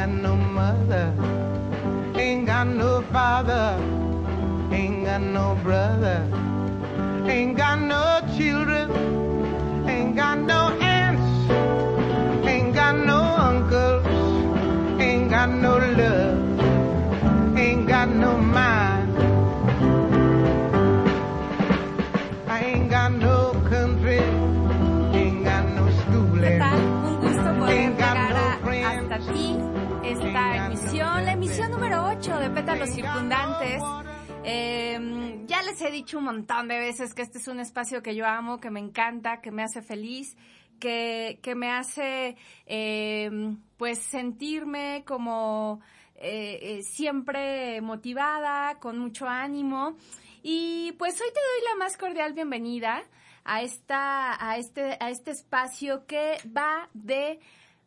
got no mother, ain't got no father, ain't got no brother, ain't got no children, de Pétalos Circundantes. Eh, ya les he dicho un montón de veces que este es un espacio que yo amo, que me encanta, que me hace feliz, que, que me hace eh, pues sentirme como eh, eh, siempre motivada, con mucho ánimo. Y pues hoy te doy la más cordial bienvenida a esta, a este, a este espacio que va de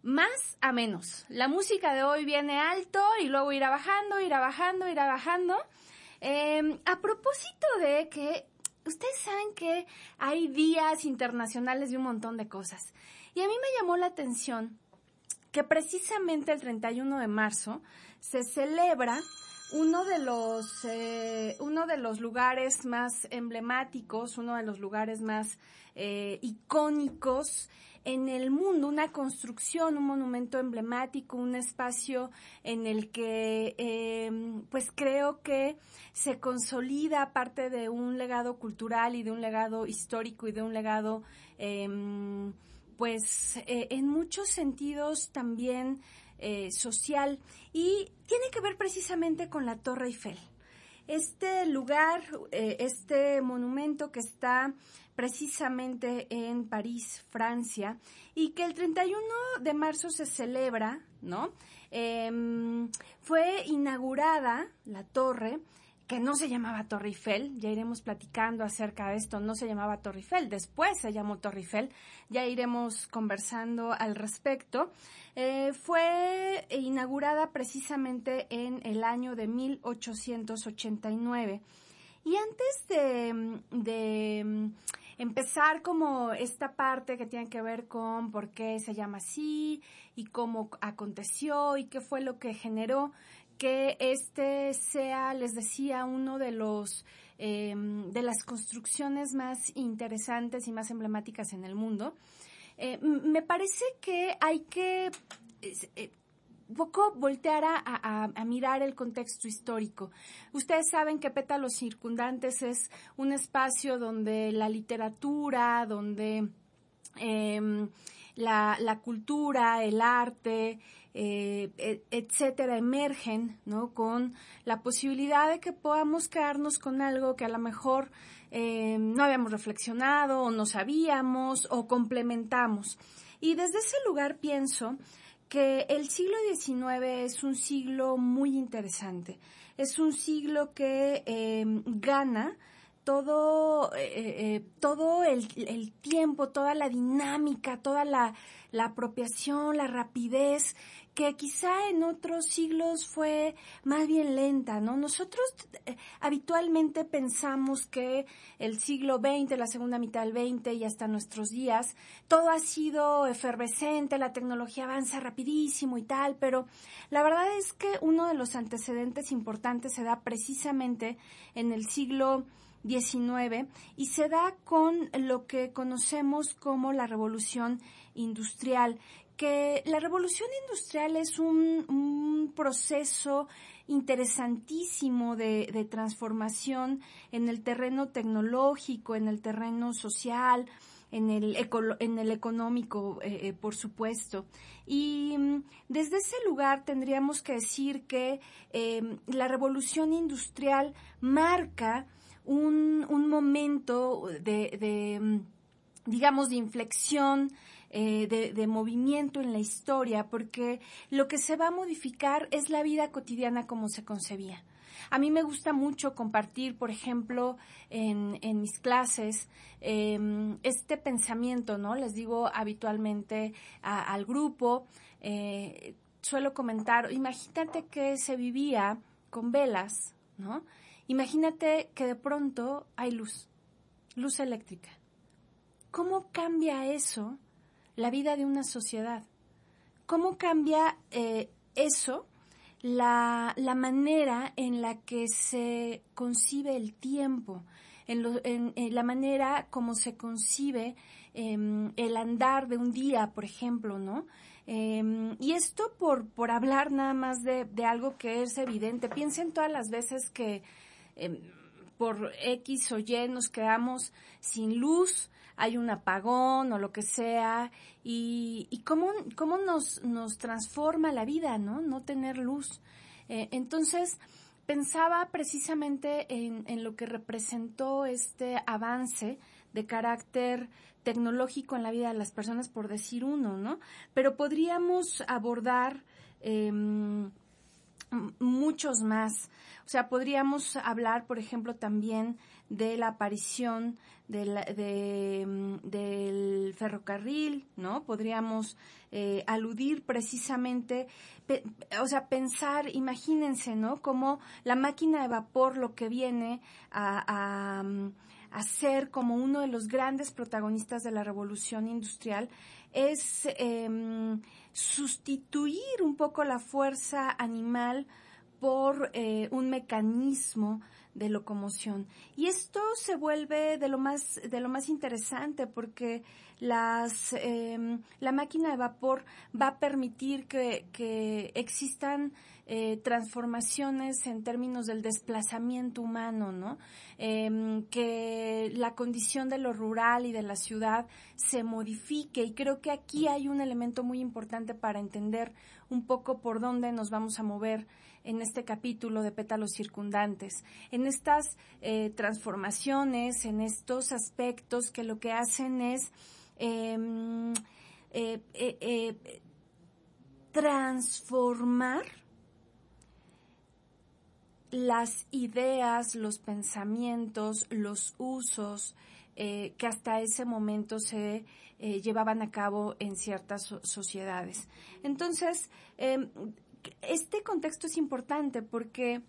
más a menos. La música de hoy viene alto y luego irá bajando, irá bajando, irá bajando. Eh, a propósito de que ustedes saben que hay días internacionales de un montón de cosas. Y a mí me llamó la atención que precisamente el 31 de marzo se celebra uno de los eh, uno de los lugares más emblemáticos, uno de los lugares más eh, icónicos en el mundo, una construcción, un monumento emblemático, un espacio en el que eh, pues creo que se consolida parte de un legado cultural y de un legado histórico y de un legado em, pues eh, en muchos sentidos también eh, social y tiene que ver precisamente con la Torre Eiffel. Este lugar, eh, este monumento que está precisamente en París, Francia, y que el 31 de marzo se celebra, ¿no? Em, fue inaugurada la torre que no se llamaba Torre Eiffel, ya iremos platicando acerca de esto, no se llamaba Torre Eiffel, después se llamó Torre Eiffel, ya iremos conversando al respecto. Eh, fue inaugurada precisamente en el año de 1889. Y antes de, de empezar como esta parte que tiene que ver con por qué se llama así y cómo aconteció y qué fue lo que generó que este sea, les decía, uno de los eh, de las construcciones más interesantes y más emblemáticas en el mundo. Eh, me parece que hay que eh, poco voltear a, mirar el contexto histórico. Ustedes saben que Pétalos Circundantes es un espacio donde la literatura, donde la, la, cultura, el arte, eh, etcétera, emergen, ¿no? Con la posibilidad de que podamos quedarnos con algo que a lo mejor eh, no habíamos reflexionado o no sabíamos o complementamos. Y desde ese lugar pienso que el siglo XIX es un siglo muy interesante. Es un siglo que eh, gana todo, eh, todo el, tiempo, toda la dinámica, toda la apropiación, la rapidez, que quizá en otros siglos fue más bien lenta, ¿no? Nosotros eh, habitualmente pensamos que el siglo XX, la segunda mitad del XX y hasta nuestros días, todo ha sido efervescente, la tecnología avanza rapidísimo y tal, pero la verdad es que uno de los antecedentes importantes se da precisamente en el siglo XIX y se da con lo que conocemos como la revolución industrial, que la revolución industrial es un, proceso interesantísimo de, transformación en el terreno tecnológico, en el terreno social, en el, en el económico, eh, eh, por supuesto. Y mm, desde ese lugar tendríamos que decir que eh, la revolución industrial marca un, un momento de, de, digamos, de inflexión eh, de, movimiento en la historia, porque lo que se va a modificar es la vida cotidiana como se concebía. A mí me gusta mucho compartir, por ejemplo, en, mis clases, em, este pensamiento, ¿no? Les digo habitualmente al grupo, eh, suelo comentar, imagínate que se vivía con velas, ¿no? Imagínate que de pronto hay luz, luz eléctrica. ¿Cómo cambia eso la vida de una sociedad? ¿Cómo cambia eh, eso la, manera en la que se concibe el tiempo, en, la manera como se concibe em, el andar de un día, por ejemplo, ¿no? Em, y esto por, por hablar nada más de, de, algo que es evidente. Piensen todas las veces que em, por X o Y nos quedamos sin luz, hay un apagón o lo que sea, y, cómo, cómo nos, nos transforma la vida, ¿no? No tener luz. Eh, entonces, pensaba precisamente en, en lo que representó este avance de carácter tecnológico en la vida de las personas, por decir uno, ¿no? Pero podríamos abordar em, muchos más. O sea, podríamos hablar, por ejemplo, también de la aparición em, del ferrocarril, ¿no? Podríamos eh, aludir precisamente, o sea, pensar, imagínense, ¿no? Como la máquina de vapor lo que viene a a ser como uno de los grandes protagonistas de la revolución industrial es em, sustituir un poco la fuerza animal por eh, un mecanismo de locomoción. Y esto se vuelve de lo más, de lo más interesante porque las, em, la máquina de vapor va a permitir que, que existan eh, transformaciones en términos del desplazamiento humano, ¿no? Em, que la condición de lo rural y de la ciudad se modifique y creo que aquí hay un elemento muy importante para entender un poco por dónde nos vamos a mover en este capítulo de pétalos circundantes, en estas eh, transformaciones, en estos aspectos que lo que hacen es em, eh, transformar las ideas, los pensamientos, los usos eh, que hasta ese momento se eh, llevaban a cabo en ciertas sociedades. Entonces, em, este contexto es importante porque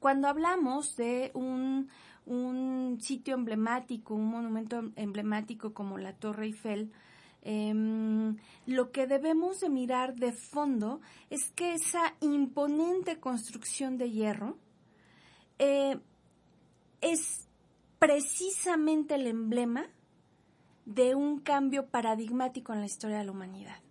cuando hablamos de un, un sitio emblemático, un monumento emblemático como la Torre Eiffel, Em, lo que debemos de mirar de fondo es que esa imponente construcción de hierro eh, es precisamente el emblema de un cambio paradigmático en la historia de la humanidad.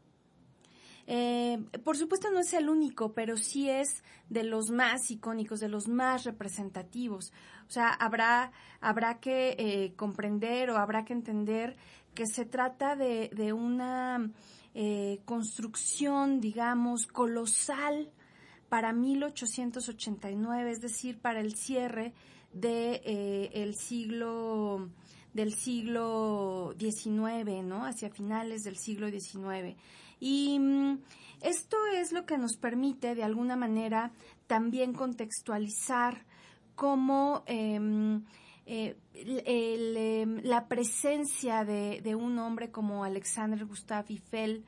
Eh, por supuesto no es el único, pero sí es de los más icónicos, de los más representativos. O sea, habrá, habrá que eh, comprender o habrá que entender que se trata de, de una eh, construcción, digamos, colosal para 1889, es decir, para el cierre de eh, el siglo del siglo XIX, ¿no? Hacia finales del siglo XIX. Y mm, esto es lo que nos permite, de alguna manera, también contextualizar cómo em, eh, em, la presencia de, un hombre como Alexander Gustave Eiffel,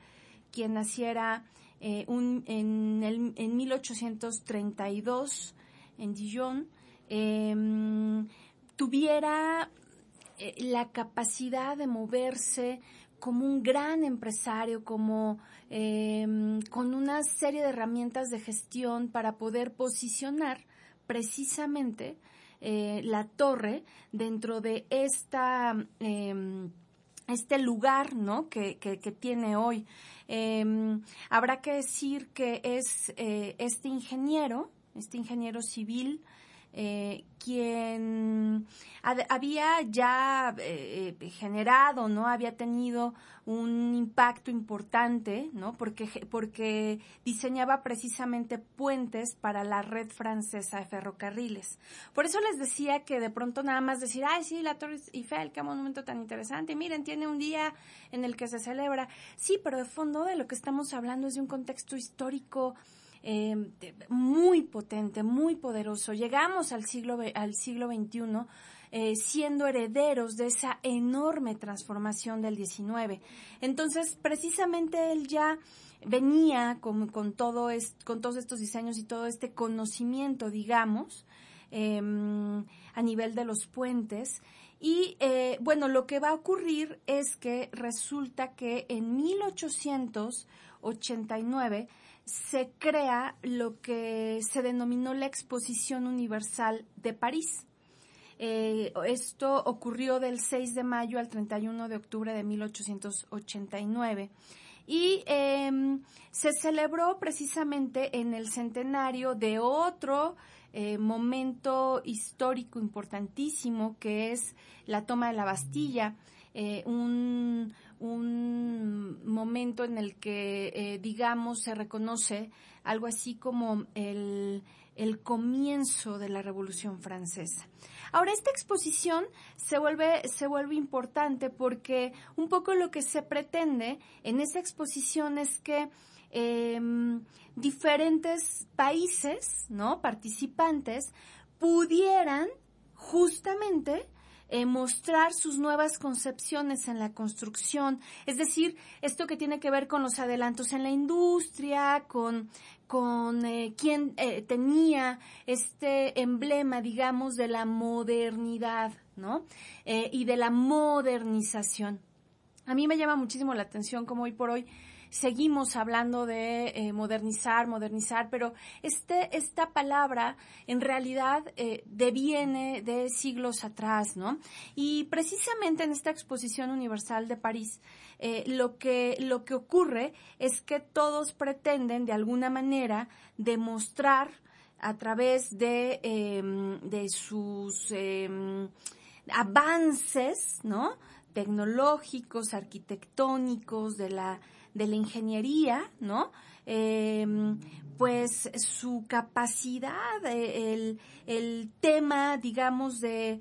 quien naciera eh, en, en 1832 en Dijon, em, tuviera eh, la capacidad de moverse como un gran empresario, como em, con una serie de herramientas de gestión para poder posicionar precisamente eh, la torre dentro de esta em, este lugar ¿no? que, que, tiene hoy. Em, habrá que decir que es eh, este ingeniero, este ingeniero civil, eh, quien había ya eh, eh, generado, ¿no? Había tenido un impacto importante, ¿no? Porque, porque diseñaba precisamente puentes para la red francesa de ferrocarriles. Por eso les decía que de pronto nada más decir, ay, sí, la Torre Eiffel, qué monumento tan interesante, miren, tiene un día en el que se celebra. Sí, pero de fondo de lo que estamos hablando es de un contexto histórico eh, muy potente, muy poderoso. Llegamos al siglo, al siglo XXI eh, siendo herederos de esa enorme transformación del XIX. Entonces, precisamente él ya venía con, con todos estos diseños y todo este conocimiento, digamos, em, a nivel de los puentes. Y eh, bueno, lo que va a ocurrir es que resulta que en 1889 se crea lo que se denominó la Exposición Universal de París. Eh, esto ocurrió del 6 de mayo al 31 de octubre de 1889 y em, se celebró precisamente en el centenario de otro eh, momento histórico importantísimo que es la toma de la Bastilla, eh, un, un momento en el que, eh, digamos, se reconoce algo así como el, el comienzo de la Revolución Francesa. Ahora, esta exposición se vuelve, se vuelve importante porque un poco lo que se pretende en esa exposición es que em, diferentes países, ¿no? Participantes pudieran justamente eh, mostrar sus nuevas concepciones en la construcción, es decir, esto que tiene que ver con los adelantos en la industria, con, con eh, quien eh, tenía este emblema, digamos, de la modernidad, ¿no? y de la modernización. A mí me llama muchísimo la atención como hoy por hoy seguimos hablando de eh, modernizar, modernizar, pero este, esta palabra en realidad eh, deviene de siglos atrás, ¿no? Y precisamente en esta exposición universal de París, eh, lo, que, lo que ocurre es que todos pretenden de alguna manera demostrar a través de, em, de sus em, avances, ¿no? tecnológicos, arquitectónicos, de la de la ingeniería, ¿no? Em, pues su capacidad, eh, el, tema, digamos, de,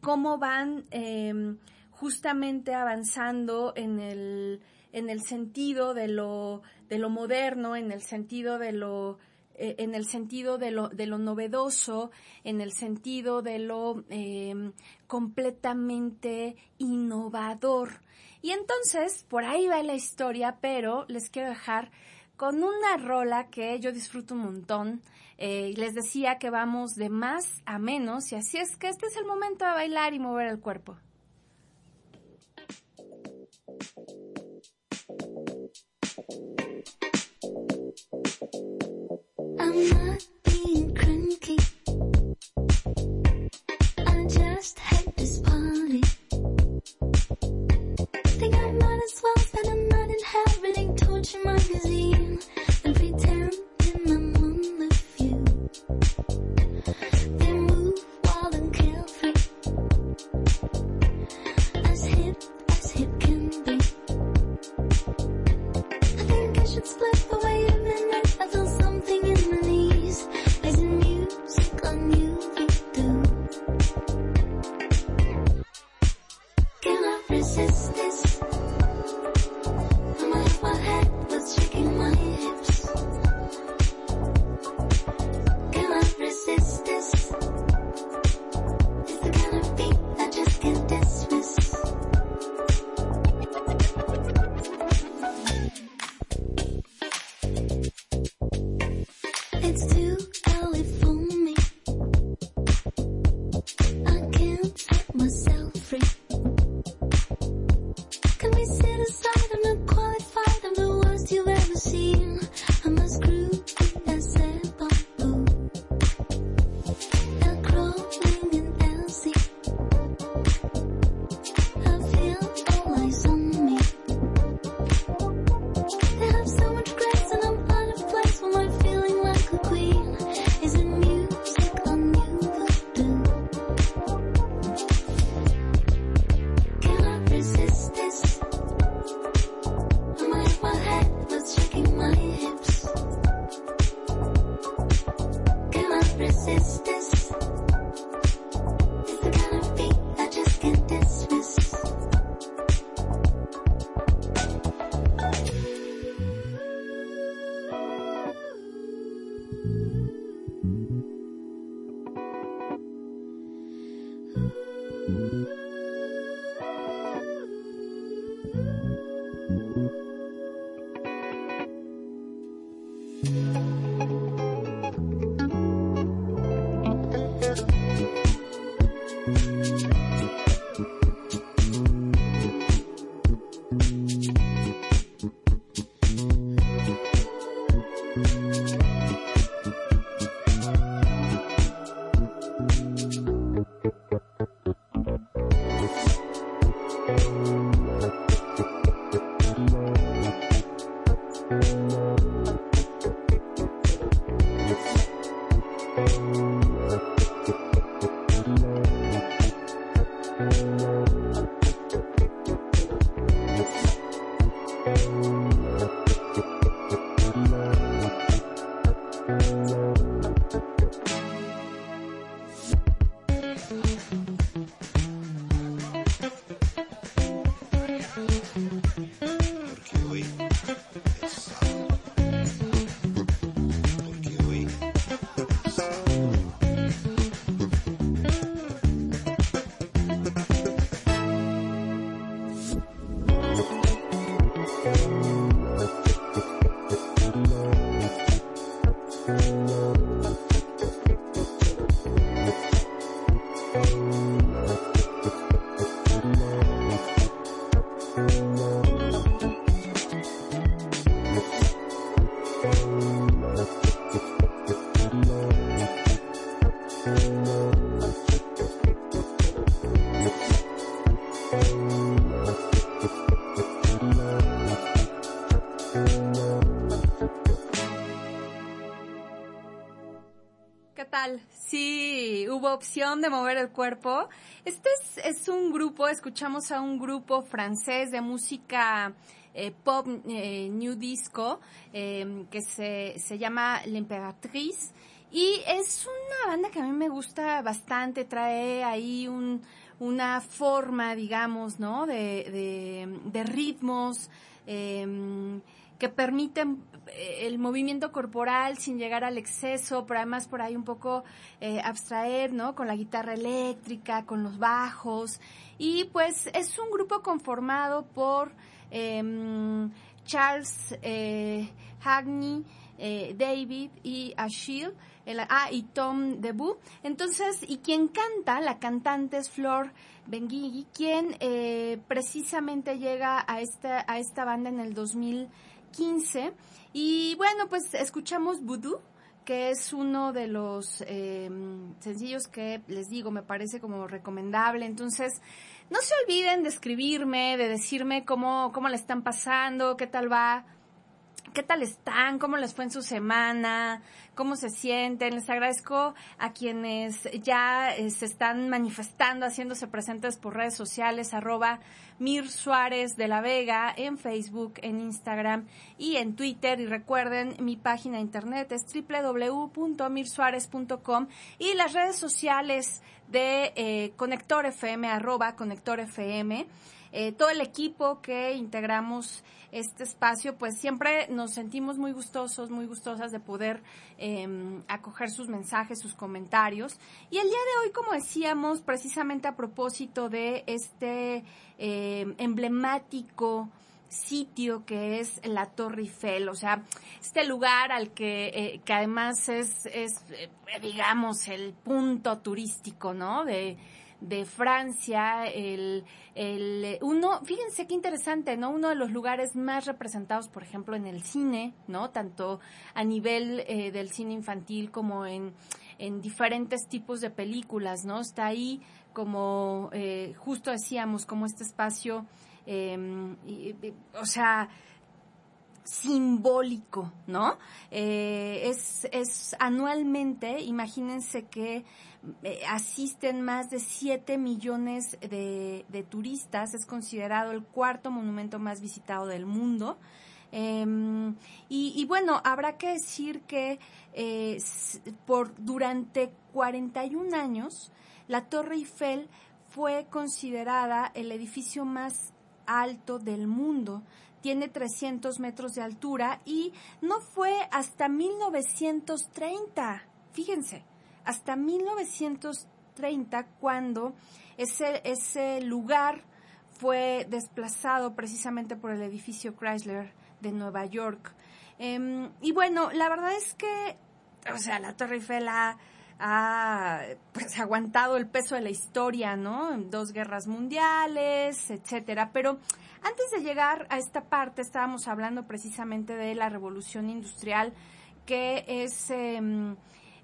cómo van em, justamente avanzando en el, en el sentido de lo, de lo moderno, en el sentido de lo eh, en el sentido de lo, de lo novedoso, en el sentido de lo em, completamente innovador. Y entonces, por ahí va la historia, pero les quiero dejar con una rola que yo disfruto un montón. Eh, les decía que vamos de más a menos y así es que este es el momento de bailar y mover el cuerpo. Opción de mover el cuerpo. Este es, un grupo, escuchamos a un grupo francés de música eh, pop eh, new disco em, que se, se llama L'Imperatrice y es una banda que a mí me gusta bastante, trae ahí un, una forma, digamos, ¿no? De, de, ritmos. Eh, que permiten el movimiento corporal sin llegar al exceso, pero además por ahí un poco eh, abstraer, ¿no? Con la guitarra eléctrica, con los bajos. Y pues es un grupo conformado por em, Charles eh, Hagney, eh, David y Achille. ah, y Tom Debut. Entonces, y quien canta, la cantante es Flor Benguigui, quien precisamente llega a esta, a esta banda en el 2000 15. Y bueno, pues escuchamos Voodoo, que es uno de los eh, sencillos que les digo, me parece como recomendable. Entonces, no se olviden de escribirme, de decirme cómo, cómo le están pasando, qué tal va ¿Qué tal están? ¿Cómo les fue en su semana? ¿Cómo se sienten? Les agradezco a quienes ya eh, se están manifestando, haciéndose presentes por redes sociales, arroba Mir Suárez de la Vega en Facebook, en Instagram y en Twitter. Y recuerden, mi página de internet es www.mirsuárez.com y las redes sociales de eh, Conector FM, arroba Conector FM. Eh, todo el equipo que integramos este espacio, pues siempre nos sentimos muy gustosos, muy gustosas de poder em, acoger sus mensajes, sus comentarios. Y el día de hoy, como decíamos, precisamente a propósito de este em, emblemático sitio que es la Torre Eiffel, o sea, este lugar al que, eh, que además es, es eh, digamos, el punto turístico, ¿no? De, de Francia, el, el, uno, fíjense qué interesante, ¿no? Uno de los lugares más representados, por ejemplo, en el cine, ¿no? Tanto a nivel eh, del cine infantil como en, en diferentes tipos de películas, ¿no? Está ahí como, eh, justo decíamos, como este espacio, em, o sea, simbólico, ¿no? Eh, es, es anualmente, imagínense que eh, asisten más de 7 millones de, turistas, es considerado el cuarto monumento más visitado del mundo. Em, y, bueno, habrá que decir que eh, por durante 41 años la Torre Eiffel fue considerada el edificio más alto del mundo. Tiene 300 metros de altura y no fue hasta 1930, fíjense, hasta 1930 cuando ese, ese lugar fue desplazado precisamente por el edificio Chrysler de Nueva York. Em, y bueno, la verdad es que, o sea, la Torre Eiffel pues, aguantado el peso de la historia, ¿no? Dos guerras mundiales, etcétera. Pero antes de llegar a esta parte, estábamos hablando precisamente de la revolución industrial, que es em,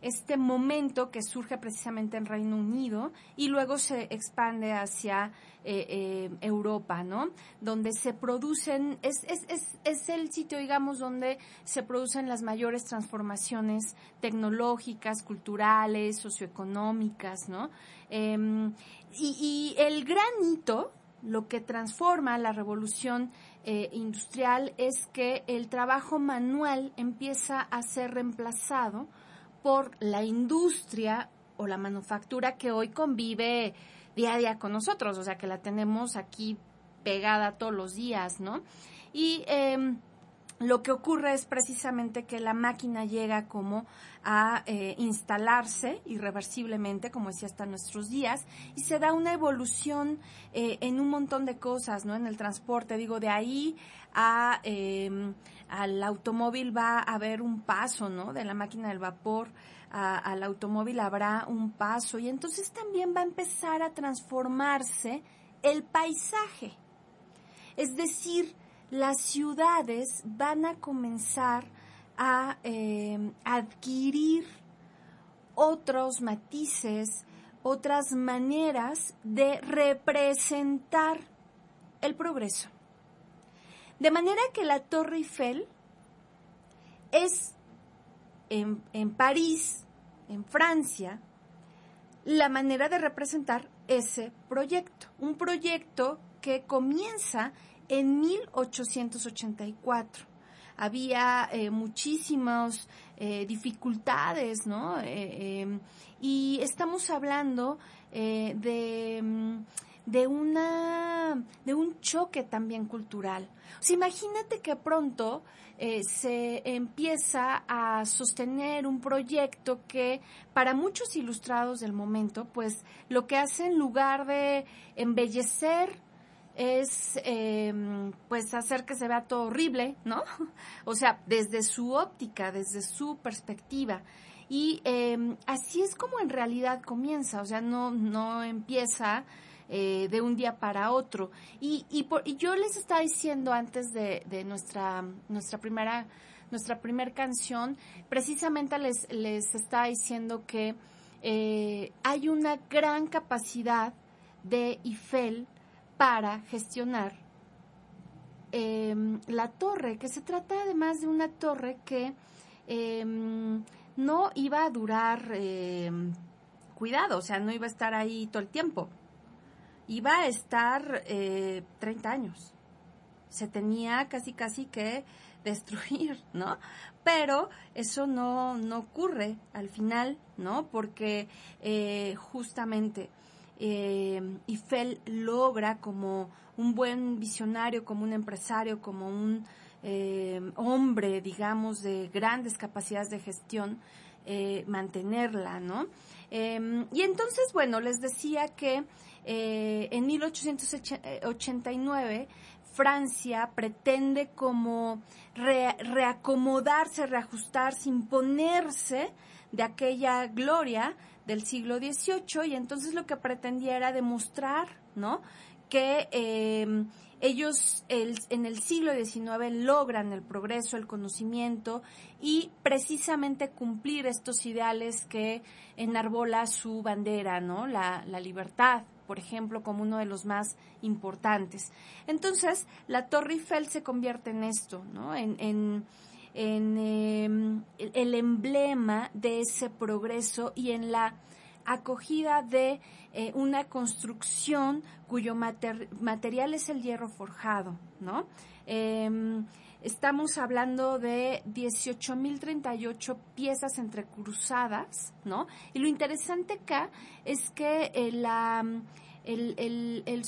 este momento que surge precisamente en Reino Unido y luego se expande hacia eh, eh, Europa, ¿no? Donde se producen, es, es, es, es, el sitio, digamos, donde se producen las mayores transformaciones tecnológicas, culturales, socioeconómicas, ¿no? Em, y, el gran hito, lo que transforma la revolución eh, industrial es que el trabajo manual empieza a ser reemplazado por la industria o la manufactura que hoy convive día a día con nosotros, o sea, que la tenemos aquí pegada todos los días, ¿no? Y em, lo que ocurre es precisamente que la máquina llega como a eh, instalarse irreversiblemente, como decía, hasta nuestros días, y se da una evolución eh, en un montón de cosas, ¿no? En el transporte, digo, de ahí a, em, al automóvil va a haber un paso, ¿no? De la máquina del vapor al automóvil habrá un paso, y entonces también va a empezar a transformarse el paisaje. Es decir, las ciudades van a comenzar a eh, adquirir otros matices, otras maneras de representar el progreso. De manera que la Torre Eiffel es en, París, en Francia, la manera de representar ese proyecto. Un proyecto que comienza en 1884. Había eh, muchísimas eh, dificultades, ¿no? Eh, em, y estamos hablando de, mm, de, una, de un choque también cultural. Imagínate que pronto se empieza a sostener un proyecto que para muchos ilustrados del momento, pues lo que hace en lugar de embellecer es em, pues hacer que se vea todo horrible, ¿no? O sea, desde su óptica, desde su perspectiva. Y em, así es como en realidad comienza, o sea, no, no empieza eh, de un día para otro. Y, y, yo les estaba diciendo antes de, de nuestra, nuestra primera nuestra primera canción, precisamente les, les estaba diciendo que eh, hay una gran capacidad de Eiffel para gestionar em, la torre, que se trata además de una torre que em, no iba a durar em, cuidado, o sea, no iba a estar ahí todo el tiempo, iba a estar eh, 30 años. Se tenía casi casi que destruir, ¿no? Pero eso no, no ocurre al final, ¿no? Porque eh, justamente eh, Eiffel logra como un buen visionario, como un empresario, como un eh, hombre, digamos, de grandes capacidades de gestión, eh, mantenerla, ¿no? Em, y entonces, bueno, les decía que eh, en 1889 Francia pretende como reacomodarse, reajustarse, imponerse de aquella gloria del siglo XVIII y entonces lo que pretendía era demostrar, ¿no? Que eh, ellos en el siglo XIX logran el progreso, el conocimiento y precisamente cumplir estos ideales que enarbola su bandera, ¿no? La, libertad, por ejemplo, como uno de los más importantes. Entonces, la Torre Eiffel se convierte en esto, ¿no? En, en, em, el emblema de ese progreso y en la acogida de eh, una construcción cuyo material es el hierro forjado, ¿no? Em, estamos hablando de 18.038 piezas entrecruzadas, ¿no? Y lo interesante acá es que eh, la, el, el, el,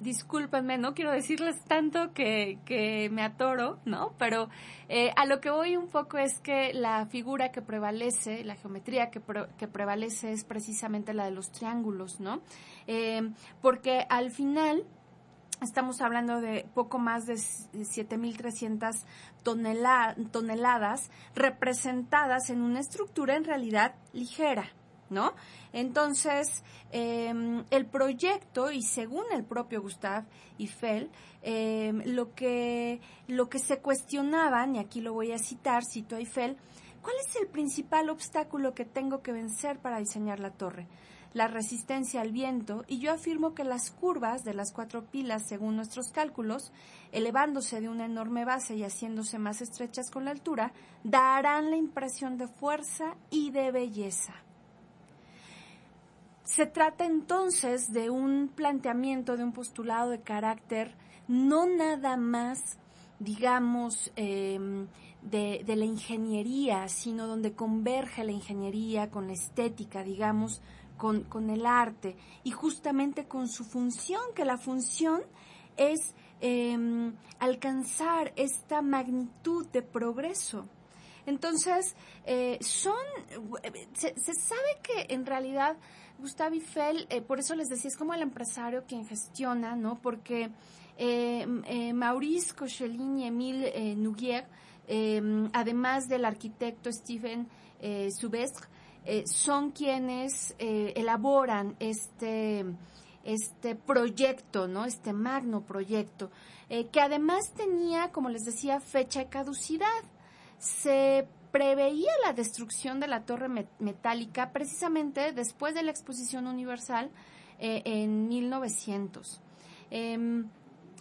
discúlpenme, no quiero decirles tanto que, que me atoro, ¿no? Pero eh, a lo que voy un poco es que la figura que prevalece, la geometría que, que prevalece es precisamente la de los triángulos, ¿no? Eh, porque al final Estamos hablando de poco más de 7.300 toneladas representadas en una estructura en realidad ligera. ¿No? Entonces, em, el proyecto, y según el propio Gustave Eiffel, em, lo, que, lo que se cuestionaban, y aquí lo voy a citar, cito a Eiffel, ¿cuál es el principal obstáculo que tengo que vencer para diseñar la torre? La resistencia al viento y yo afirmo que las curvas de las cuatro pilas, según nuestros cálculos, elevándose de una enorme base y haciéndose más estrechas con la altura, darán la impresión de fuerza y de belleza. Se trata entonces de un planteamiento, de un postulado de carácter no nada más, digamos, em, de, de, la ingeniería, sino donde converge la ingeniería con la estética, digamos, con, el arte y justamente con su función, que la función es em, alcanzar esta magnitud de progreso. Entonces, eh, son, se, sabe que en realidad Gustave Eiffel, eh, por eso les decía, es como el empresario quien gestiona, ¿no? Porque em, eh, Maurice Cochelin y Emile Nouguier, em, además del arquitecto Stephen Soubestre, eh, son quienes eh, elaboran este, este proyecto, ¿no? Este magno proyecto, eh, que además tenía, como les decía, fecha de caducidad. Se preveía la destrucción de la torre metálica precisamente después de la exposición universal en 1900.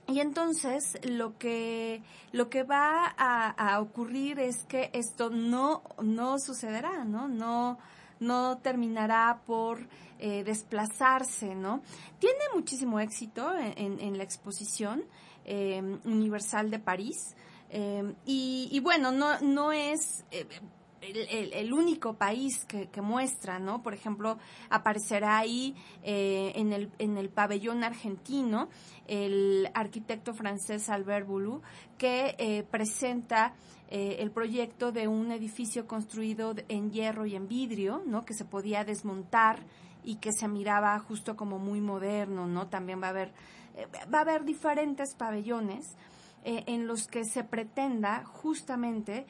Y entonces lo que, lo que va a, a, ocurrir es que esto no, no sucederá, ¿no? No, no terminará por eh, desplazarse, ¿no? Tiene muchísimo éxito en, la exposición em, universal de París. Em, y, bueno, no, no es eh, el, único país que, muestra, ¿no? Por ejemplo, aparecerá ahí eh, en, el, en el pabellón argentino el arquitecto francés Albert Boulou, que presenta eh, el proyecto de un edificio construido en hierro y en vidrio, ¿no? Que se podía desmontar y que se miraba justo como muy moderno, ¿no? También va a haber, eh, va a haber diferentes pabellones eh, en los que se pretenda justamente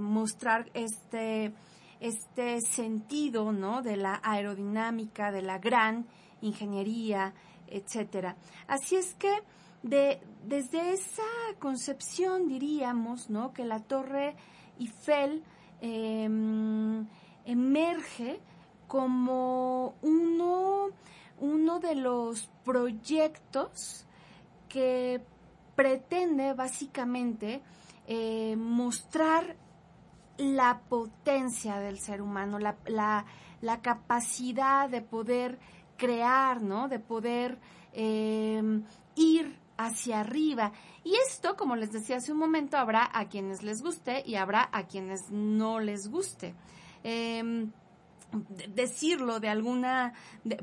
mostrar este, este sentido, ¿no? De la aerodinámica, de la gran ingeniería, etcétera. Así es que de, desde esa concepción diríamos, ¿no? Que la Torre Eiffel em, emerge como uno, uno de los proyectos que pretende básicamente eh, mostrar la potencia del ser humano, la, la, capacidad de poder crear, ¿no? De poder em, ir hacia arriba. Y esto, como les decía hace un momento, habrá a quienes les guste y habrá a quienes no les guste. Em, decirlo de alguna,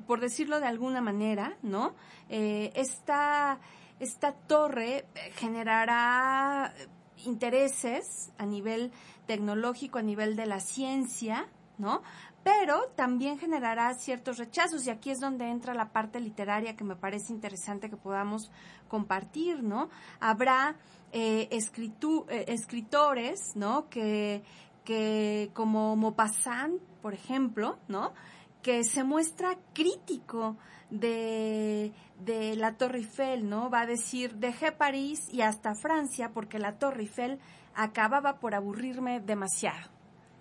por decirlo de alguna manera, ¿no? Eh, esta, esta torre generará intereses a nivel tecnológico, a nivel de la ciencia, ¿no? pero también generará ciertos rechazos y aquí es donde entra la parte literaria que me parece interesante que podamos compartir, ¿no? Habrá eh, eh, escritores, ¿no? Que, que como Maupassant, por ejemplo, ¿no? Que se muestra crítico de, de la Torre Eiffel, ¿no? Va a decir, dejé París y hasta Francia porque la Torre Eiffel acababa por aburrirme demasiado.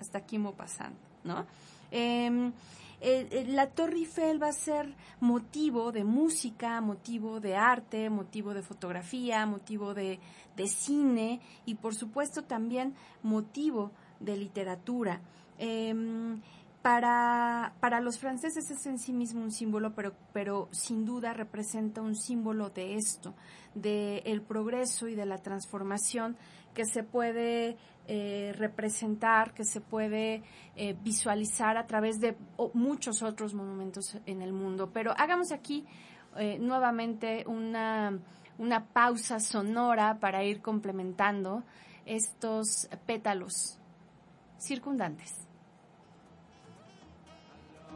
Hasta aquí Maupassant, ¿no? Em, eh, eh, la Torre Eiffel va a ser motivo de música, motivo de arte, motivo de fotografía, motivo de, cine y por supuesto también motivo de literatura. Em, para, para, los franceses es en sí mismo un símbolo, pero, pero sin duda representa un símbolo de esto, del el progreso y de la transformación que se puede eh, representar, que se puede eh, visualizar a través de muchos otros monumentos en el mundo. Pero hagamos aquí eh, nuevamente una, una pausa sonora para ir complementando estos pétalos circundantes.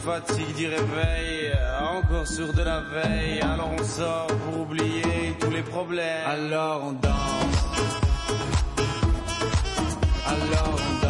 fatigue dit réveil. Encore sur de la veille. Alors on sort pour oublier tous les problèmes. Alors on danse. Alors on danse.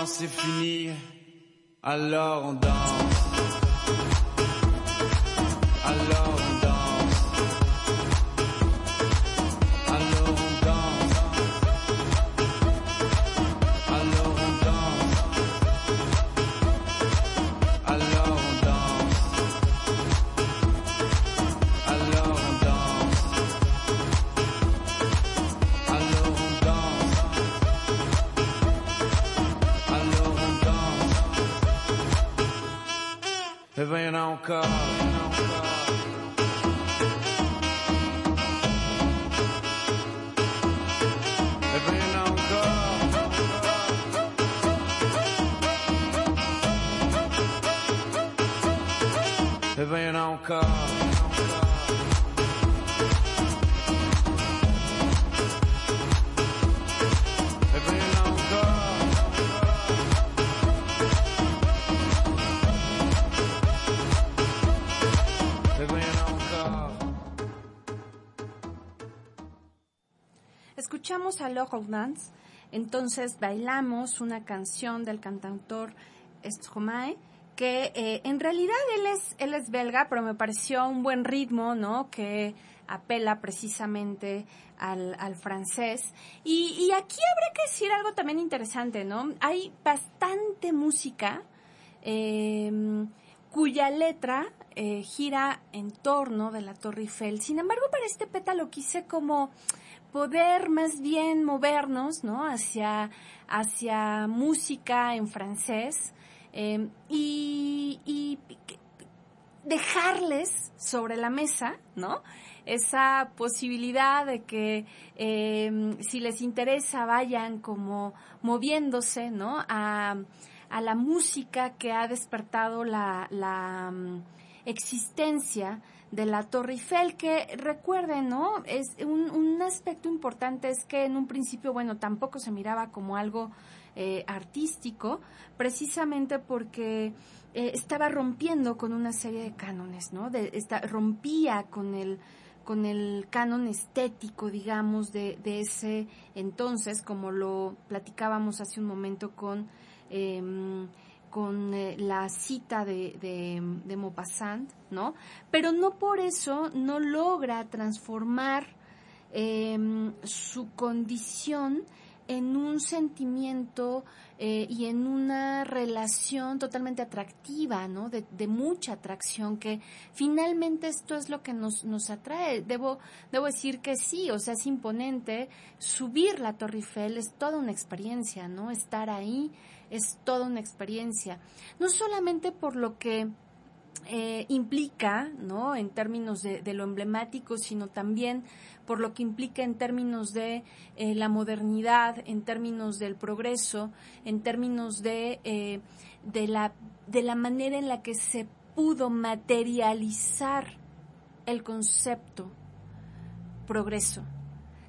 Quand c'est fini, alors on danse. vem não ain't Vem não cá. ain't não cá. Escuchamos a Laurel Dance, entonces bailamos una canción del cantautor Stromae, que eh, en realidad él es, él es belga, pero me pareció un buen ritmo, ¿no? Que apela precisamente al, al francés. Y, y aquí habrá que decir algo también interesante, ¿no? Hay bastante música eh, cuya letra eh, gira en torno de la Torre Eiffel. Sin embargo, para este pétalo quise como poder más bien movernos, ¿no? Hacia, hacia música en francés eh, y, y dejarles sobre la mesa, ¿no? Esa posibilidad de que eh, si les interesa vayan como moviéndose, ¿no? A, a la música que ha despertado la, la um, existencia de la Torre Eiffel, que recuerden, ¿no? Es un, un, aspecto importante es que en un principio, bueno, tampoco se miraba como algo eh, artístico, precisamente porque eh, estaba rompiendo con una serie de cánones, ¿no? De, esta, rompía con el con el canon estético, digamos, de, de ese entonces, como lo platicábamos hace un momento con eh, con eh, la cita de, de, de, Maupassant, ¿no? Pero no por eso no logra transformar eh, su condición en un sentimiento eh, y en una relación totalmente atractiva, ¿no? De, de, mucha atracción, que finalmente esto es lo que nos, nos atrae. Debo, debo decir que sí, o sea, es imponente. Subir la Torre Eiffel es toda una experiencia, ¿no? Estar ahí es toda una experiencia. No solamente por lo que eh, implica, ¿no? En términos de, lo emblemático, sino también por lo que implica en términos de eh, la modernidad, en términos del progreso, en términos de, eh, de, la, de la manera en la que se pudo materializar el concepto progreso,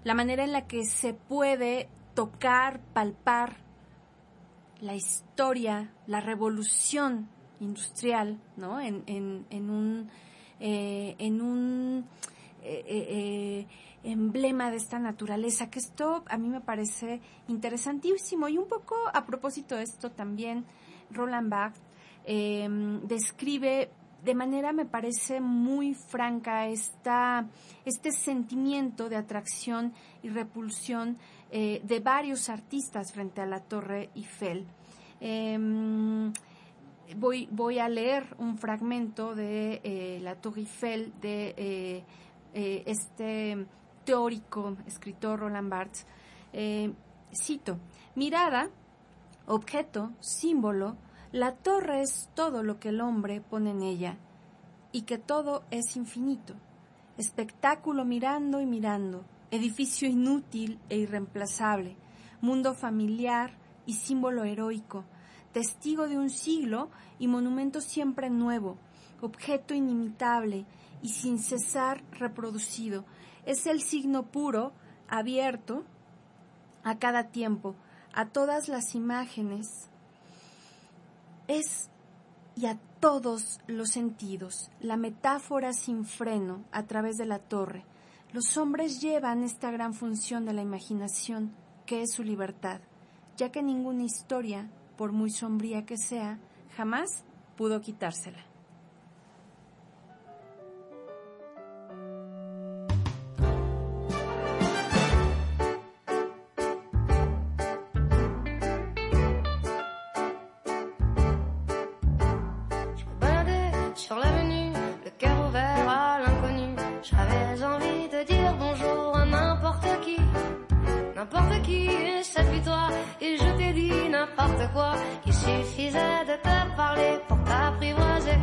la manera en la que se puede tocar, palpar la historia, la revolución industrial, ¿no? En, en, un, eh, en un eh, eh, emblema de esta naturaleza, que esto a mí me parece interesantísimo. Y un poco a propósito de esto también, Roland Barthes describe de manera me parece muy franca esta, este sentimiento de atracción y repulsión de varios artistas frente a la Torre Eiffel. Em, voy, voy a leer un fragmento de eh, la Tour Eiffel de eh, eh, este teórico escritor Roland Barthes. cito, mirada, objeto, símbolo, la torre es todo lo que el hombre pone en ella y que todo es infinito. Espectáculo mirando y mirando, edificio inútil e irreemplazable, mundo familiar y símbolo heroico, testigo de un siglo y monumento siempre nuevo, objeto inimitable y sin cesar reproducido. Es el signo puro, abierto a cada tiempo, a todas las imágenes. Es y a todos los sentidos, la metáfora sin freno a través de la torre. Los hombres llevan esta gran función de la imaginación, que es su libertad, ya que ninguna historia por muy sombría que sea, jamás pudo quitársela. qui toi et je t'ai dit n'importe quoi qui suffisait de te parler pour t'apprivoiser.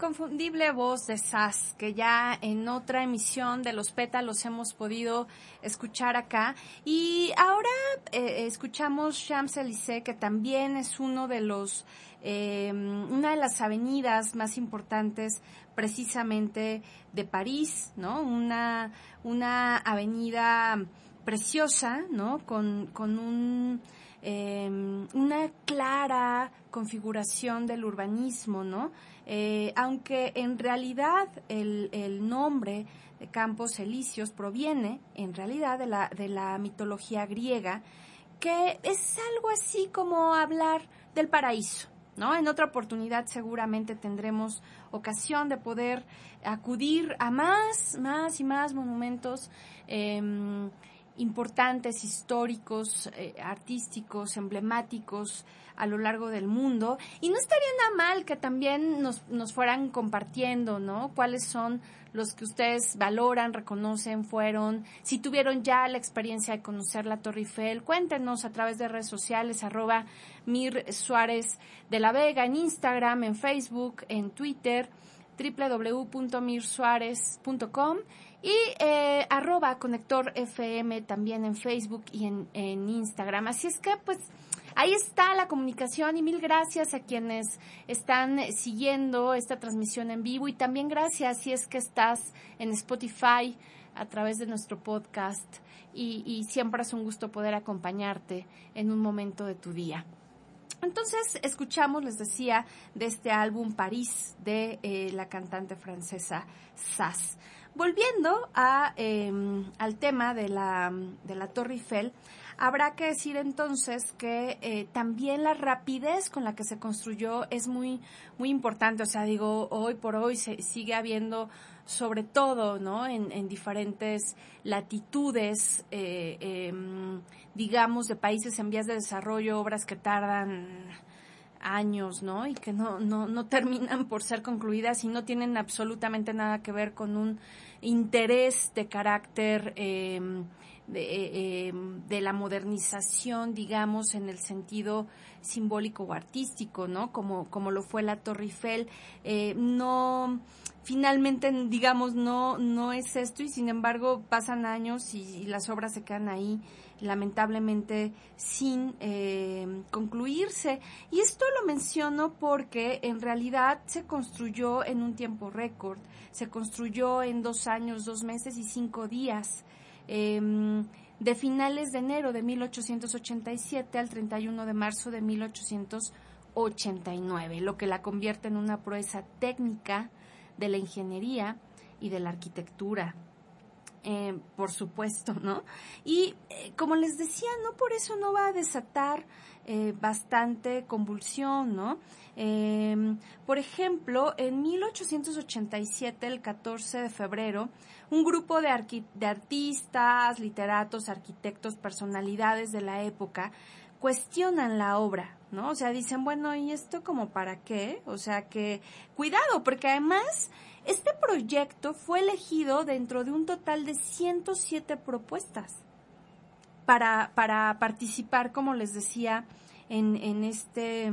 Inconfundible voz de Sass, que ya en otra emisión de Los Pétalos hemos podido escuchar acá. Y ahora eh, escuchamos Champs-Élysées, que también es uno de los, eh, una de las avenidas más importantes precisamente de París, ¿no? Una, una avenida preciosa, ¿no? Con, con un Em, una clara configuración del urbanismo, ¿no? Eh, aunque en realidad el, el, nombre de Campos Elíseos proviene en realidad de la, de la mitología griega, que es algo así como hablar del paraíso, ¿no? En otra oportunidad seguramente tendremos ocasión de poder acudir a más, más y más monumentos eh, importantes, históricos, eh, artísticos, emblemáticos a lo largo del mundo. Y no estaría nada mal que también nos, nos fueran compartiendo, ¿no? Cuáles son los que ustedes valoran, reconocen, fueron, si tuvieron ya la experiencia de conocer la Torre Eiffel, cuéntenos a través de redes sociales, arroba Mir Suárez de la Vega, en Instagram, en Facebook, en Twitter, www.mirsuárez.com y eh, arroba conector FM también en Facebook y en, en Instagram. Así es que pues ahí está la comunicación y mil gracias a quienes están siguiendo esta transmisión en vivo y también gracias si es que estás en Spotify a través de nuestro podcast y, siempre es un gusto poder acompañarte en un momento de tu día. Entonces escuchamos, les decía, de este álbum París de eh, la cantante francesa Sass. Volviendo a, em, al tema de la, de la Torre Eiffel, habrá que decir entonces que eh, también la rapidez con la que se construyó es muy, muy importante. O sea, digo, hoy por hoy se sigue habiendo, sobre todo, ¿no? En, en diferentes latitudes, eh, em, digamos, de países en vías de desarrollo, obras que tardan años, ¿no? Y que no, no, no terminan por ser concluidas y no tienen absolutamente nada que ver con un interés de carácter em, de, em, de, la modernización, digamos, en el sentido simbólico o artístico, ¿no? Como, como lo fue la Torre Eiffel. Eh, no, finalmente, digamos, no, no es esto y sin embargo pasan años y, y las obras se quedan ahí lamentablemente sin eh, concluirse. Y esto lo menciono porque en realidad se construyó en un tiempo récord, se construyó en dos años, dos meses y cinco días. Em, de finales de enero de 1887 al 31 de marzo de 1889, lo que la convierte en una proeza técnica de la ingeniería y de la arquitectura. Eh, por supuesto, ¿no? Y eh, como les decía, no por eso no va a desatar eh, bastante convulsión, ¿no? Em, por ejemplo, en 1887, el 14 de febrero, un grupo de, artistas, literatos, arquitectos, personalidades de la época cuestionan la obra, ¿no? O sea, dicen, bueno, ¿y esto como para qué? O sea, que cuidado, porque además este proyecto fue elegido dentro de un total de 107 propuestas para, para participar, como les decía, en, en este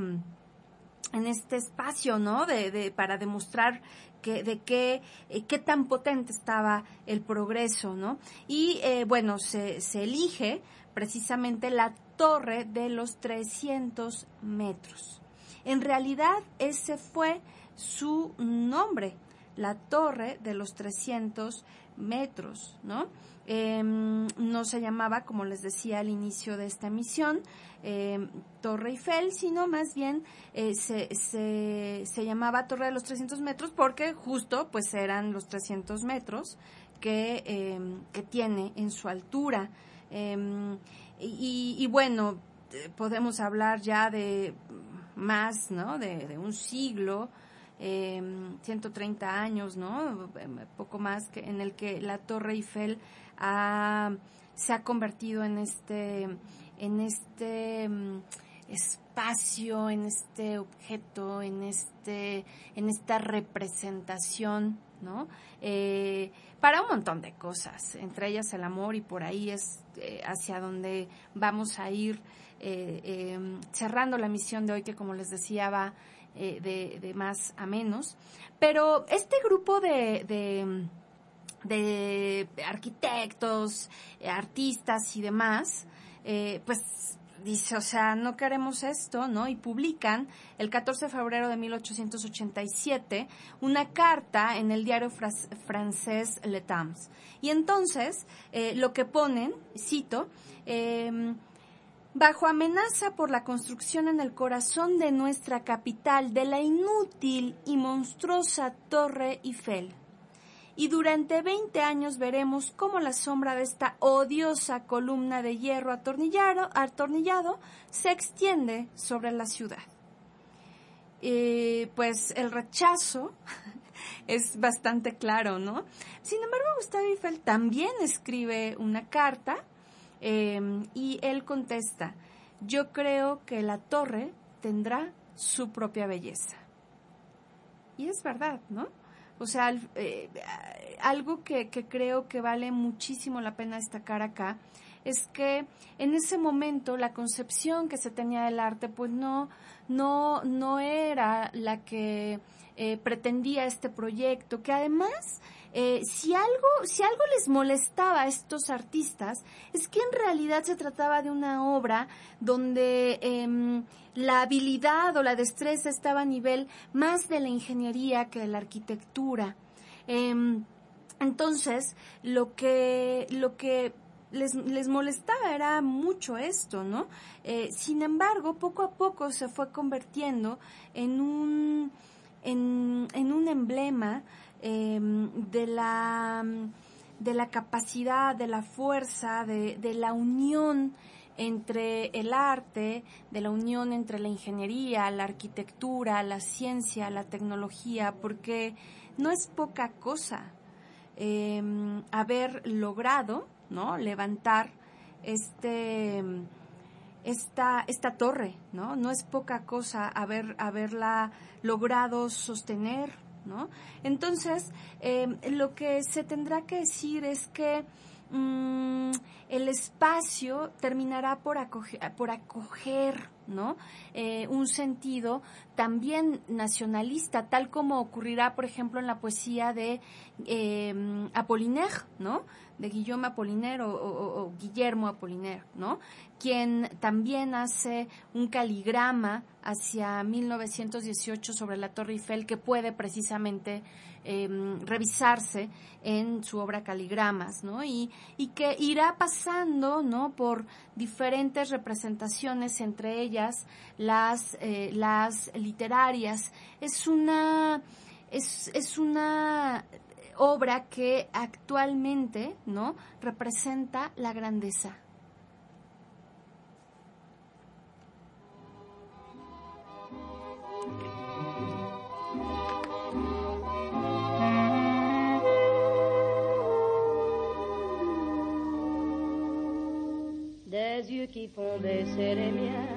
en este espacio, ¿no? De, de, para demostrar que, de qué, eh, qué tan potente estaba el progreso, ¿no? Y eh, bueno, se, se elige precisamente la torre de los 300 metros. En realidad ese fue su nombre, la torre de los 300 metros, ¿no? Em, no se llamaba, como les decía al inicio de esta emisión, em, Torre Eiffel, sino más bien eh, se, se, llamaba Torre de los 300 metros porque justo pues eran los 300 metros que, em, que tiene en su altura. Y, y, bueno, eh, podemos hablar ya de más, ¿no? De, de un siglo, eh, 130 años, ¿no? Em, poco más que en el que la Torre Eiffel se ha convertido en este, en este mm, espacio, en este objeto, en este, en esta representación, ¿no? Eh, para un montón de cosas, entre ellas el amor y por ahí es eh, hacia donde vamos a ir eh, em, cerrando la misión de hoy que como les decía va eh, de, más a menos. Pero este grupo de, de, arquitectos, eh, artistas y demás, eh, pues dice, o sea, no queremos esto, ¿no? Y publican el 14 de febrero de 1887 una carta en el diario francés Le Temps. Y entonces, lo que ponen, cito, eh, bajo amenaza por la construcción en el corazón de nuestra capital de la inútil y monstruosa Torre Eiffel. Y durante 20 años veremos cómo la sombra de esta odiosa columna de hierro atornillado, se extiende sobre la ciudad. pues el rechazo es bastante claro, ¿no? Sin embargo, Gustavo Eiffel también escribe una carta Em, y él contesta, yo creo que la torre tendrá su propia belleza. Y es verdad, ¿no? O sea, eh, algo que, que, creo que vale muchísimo la pena destacar acá es que en ese momento la concepción que se tenía del arte pues no, no, no era la que eh, pretendía este proyecto, que además eh, si algo, si algo les molestaba a estos artistas, es que en realidad se trataba de una obra donde em, la habilidad o la destreza estaba a nivel más de la ingeniería que de la arquitectura. Em, entonces, lo que, lo que les, les, molestaba era mucho esto, ¿no? Eh, sin embargo, poco a poco se fue convirtiendo en un, en, en un emblema Em, de, la, de la capacidad, de la fuerza, de, de la unión entre el arte, de la unión entre la ingeniería, la arquitectura, la ciencia, la tecnología, porque no es poca cosa em, haber logrado, ¿no? Levantar este esta, esta torre, ¿no? No es poca cosa haber, haberla logrado sostener, entonces, em, lo que se tendrá que decir es que mm, el espacio terminará por acoger, por acoger ¿no? Eh, un sentido también nacionalista, tal como ocurrirá, por ejemplo, en la poesía de eh, Apollinaire, ¿no? De Guillaume Apollinaire o, Guillermo Apollinaire, ¿no? Quien también hace un caligrama hacia 1918 sobre la Torre Eiffel que puede precisamente Em, revisarse en su obra Caligramas, ¿no? Y, y que irá pasando, ¿no? Por diferentes representaciones, entre ellas las, eh, las literarias. Es una, es, es una obra que actualmente, ¿no? Representa la grandeza. Des yeux qui font baisser les miens,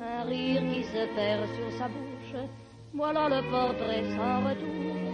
un rire qui se perd sur sa bouche, voilà le portrait sans retouche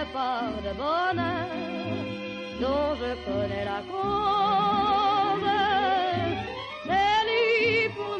Une part de bonheur dont je connais la cause. C'est lui pour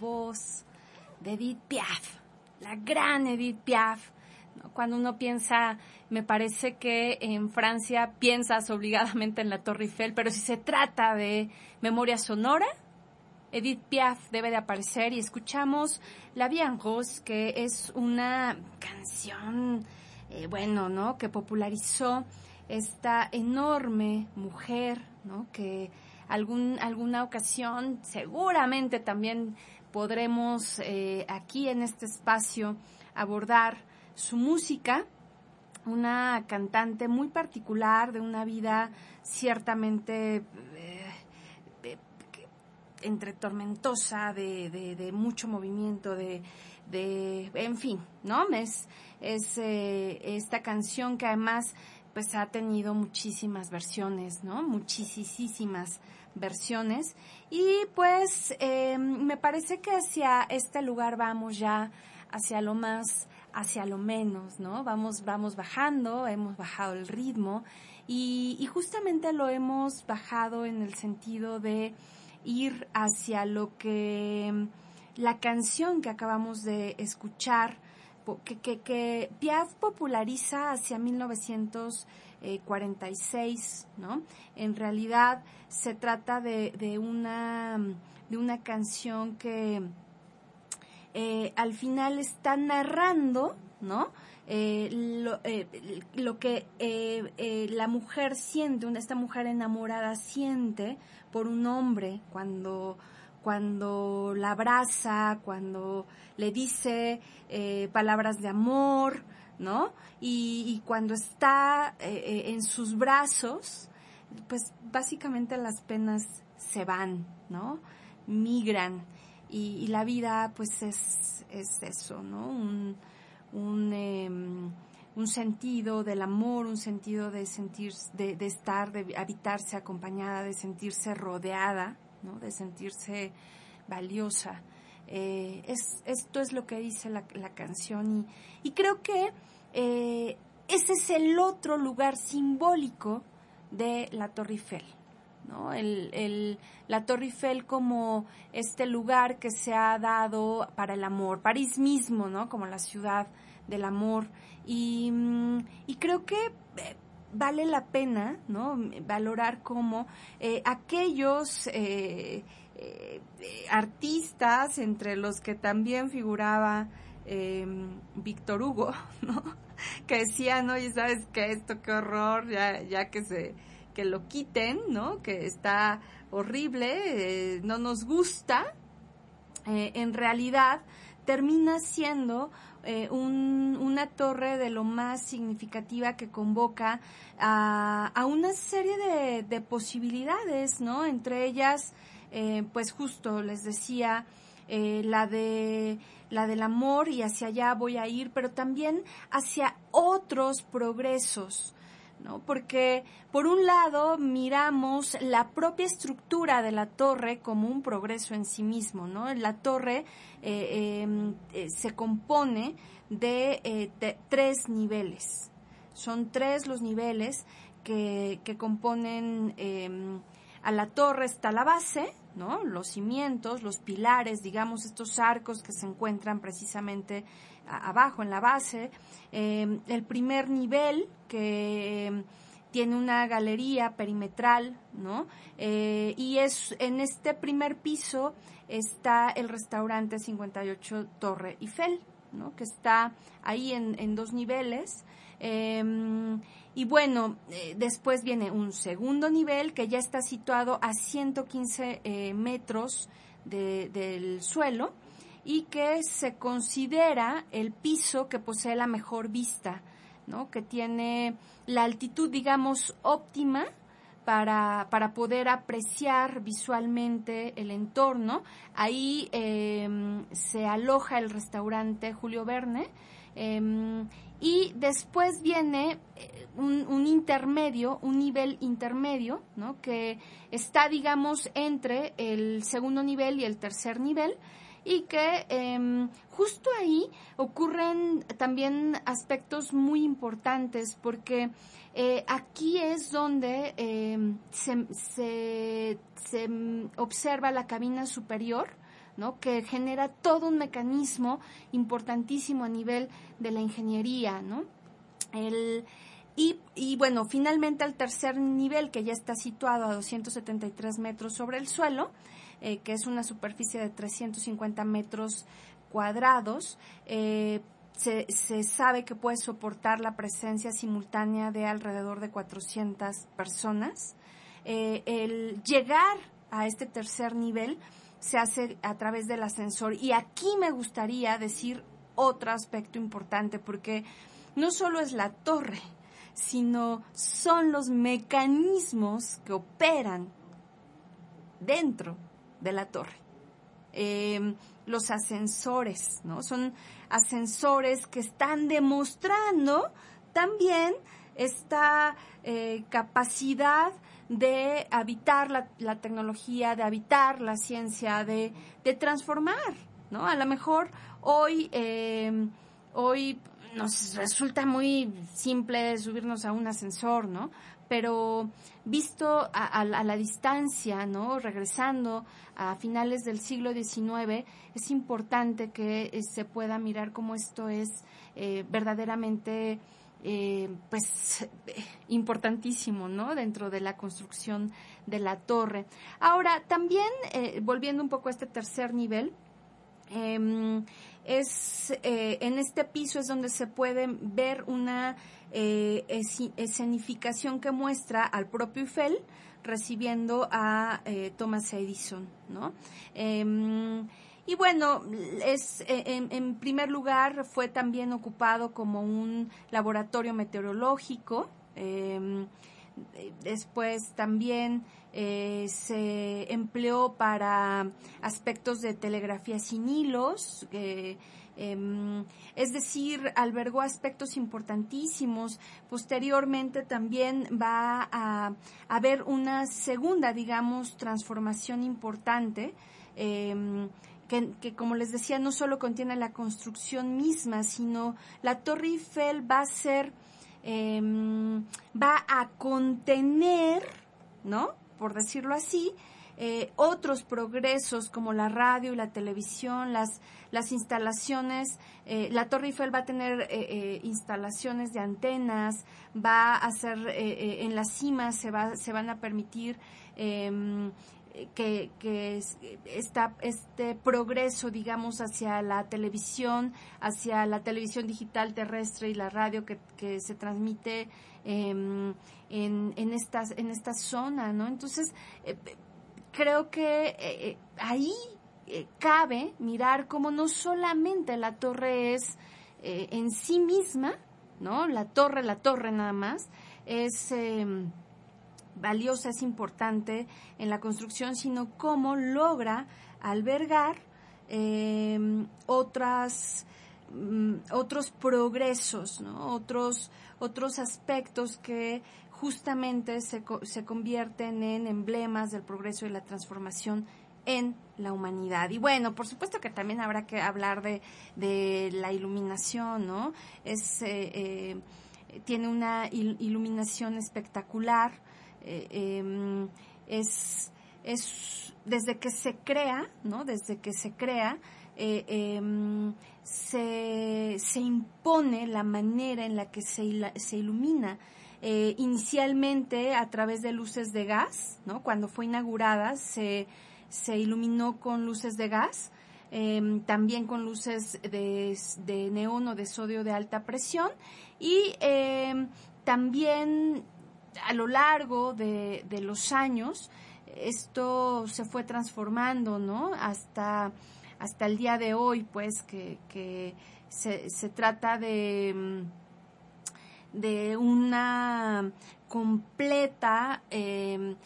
Voz de Edith Piaf, la gran Edith Piaf. Cuando uno piensa, me parece que en Francia piensas obligadamente en la Torre Eiffel, pero si se trata de memoria sonora, Edith Piaf debe de aparecer y escuchamos La Vie en que es una canción, eh, bueno, ¿no? Que popularizó esta enorme mujer, ¿no? Que algún, alguna ocasión seguramente también podremos eh, aquí en este espacio abordar su música, una cantante muy particular de una vida ciertamente eh, eh, entre tormentosa, de, de, de mucho movimiento, de, de, en fin, ¿no? Es, eh, esta canción que además pues ha tenido muchísimas versiones, ¿no? Muchísimas versiones. Y pues eh, me parece que hacia este lugar vamos ya, hacia lo más, hacia lo menos, ¿no? Vamos, vamos bajando, hemos bajado el ritmo y, y justamente lo hemos bajado en el sentido de ir hacia lo que la canción que acabamos de escuchar, que, que, que Piaf populariza hacia 1946, ¿no? En realidad se trata de, de una, de una canción que eh, al final está narrando, ¿no? Eh, lo, eh, lo, que eh, eh, la mujer siente, una, esta mujer enamorada siente por un hombre cuando, cuando la abraza, cuando le dice eh, palabras de amor, ¿no? Y, y cuando está en sus brazos, pues básicamente las penas se van, ¿no? Migran. Y, y la vida, pues es, es eso, ¿no? Un, un, eh, un, sentido del amor, un sentido de sentir, de, de, estar, de habitarse acompañada, de sentirse rodeada, ¿no? de sentirse valiosa. Eh, es, esto es lo que dice la, la canción y, y, creo que eh, ese es el otro lugar simbólico de la Torre Eiffel. ¿no? El, el, la Torre Eiffel como este lugar que se ha dado para el amor, París mismo, ¿no? Como la ciudad del amor. Y, y creo que eh, vale la pena, ¿no? Valorar cómo eh, aquellos artistas, entre los que también figuraba Víctor Hugo, ¿no? Que decían, oye, ¿sabes qué? Esto, qué horror, ya, ya que se que lo quiten, ¿no? Que está horrible, eh, no nos gusta, eh, en realidad termina siendo eh, un, una torre de lo más significativa que convoca a, a una serie de, de, posibilidades, ¿no? Entre ellas, pues justo les decía, la de la del amor y hacia allá voy a ir, pero también hacia otros progresos, ¿no? Porque por un lado miramos la propia estructura de la torre como un progreso en sí mismo, ¿no? La torre eh, eh, se compone de, eh, de, tres niveles. Son tres los niveles que, que componen em, a la torre está la base, Los cimientos, los pilares, digamos, estos arcos que se encuentran precisamente abajo en la base. Em, el primer nivel que tiene una galería perimetral, ¿no? Eh, y es en este primer piso está el restaurante 58 Torre Eiffel, ¿no? Que está ahí en, en dos niveles. Em, y bueno, eh, después viene un segundo nivel que ya está situado a 115 eh, metros del suelo y que se considera el piso que posee la mejor vista, ¿no? que tiene la altitud, digamos, óptima para, para poder apreciar visualmente el entorno. Ahí em, se aloja el restaurante Julio Verne. Em, y después viene eh, un, intermedio, un nivel intermedio, ¿no? que está, digamos, entre el segundo nivel y el tercer nivel, y que em, justo ahí ocurren también aspectos muy importantes porque eh, aquí es donde em, se, se, se, observa la cabina superior, ¿no? que genera todo un mecanismo importantísimo a nivel de la ingeniería. ¿no? El, y, bueno, finalmente al tercer nivel, que ya está situado a 273 metros sobre el suelo, eh, que es una superficie de 350 metros cuadrados, eh, se, se, sabe que puede soportar la presencia simultánea de alrededor de 400 personas. Eh, el llegar a este tercer nivel se hace a través del ascensor. Y aquí me gustaría decir otro aspecto importante, porque no solo es la torre, sino son los mecanismos que operan dentro de la torre. Em, los ascensores, ¿no? Son ascensores que están demostrando también esta eh, capacidad de habitar la, tecnología, de habitar la ciencia, de, transformar, ¿no? A lo mejor hoy, em, hoy nos resulta muy simple subirnos a un ascensor, ¿no? Pero visto a, la distancia, ¿no? Regresando a finales del siglo XIX, es importante que eh, se pueda mirar cómo esto es eh, verdaderamente eh, pues importantísimo, ¿no? Dentro de la construcción de la torre. Ahora, también, eh, volviendo un poco a este tercer nivel, em, es eh, en este piso es donde se puede ver una escenificación que muestra al propio Eiffel recibiendo a Thomas Edison, ¿no? Em, y bueno, es, eh, en, primer lugar fue también ocupado como un laboratorio meteorológico. Em, después también eh, se empleó para aspectos de telegrafía sin hilos. Em, es decir, albergó aspectos importantísimos. Posteriormente también va a haber una segunda, digamos, transformación importante. Eh, que, como les decía, no solo contiene la construcción misma, sino la Torre Eiffel va a ser, em, va a contener, ¿no? Por decirlo así, eh, otros progresos como la radio y la televisión, las, las instalaciones, eh, la Torre Eiffel va a tener eh, instalaciones de antenas, va a ser, en la cima se, va, se van a permitir que, que este progreso, digamos, hacia la televisión, hacia la televisión digital terrestre y la radio que, se transmite em, en, en, estas, en esta zona, ¿no? Entonces, eh, creo que eh, eh, ahí cabe mirar cómo no solamente la torre es en sí misma, ¿no? La torre, la torre nada más, es em, valiosa, es importante en la construcción, sino cómo logra albergar em, otras mm, otros progresos, otros, otros aspectos que justamente se, se convierten en emblemas del progreso y la transformación en la humanidad. Y bueno, por supuesto que también habrá que hablar de, de la iluminación, ¿no? Es eh, eh, tiene una iluminación espectacular, eh, em, es, es desde que se crea, ¿no? Desde que se crea, eh, em, se, se, impone la manera en la que se, se ilumina. Eh, inicialmente a través de luces de gas, ¿no? Cuando fue inaugurada se, se iluminó con luces de gas, em, también con luces de, de, neón o de sodio de alta presión y también a lo largo de, de los años esto se fue transformando, ¿no? Hasta hasta el día de hoy, pues, que, que se, se trata de, mm, de una completa, eh,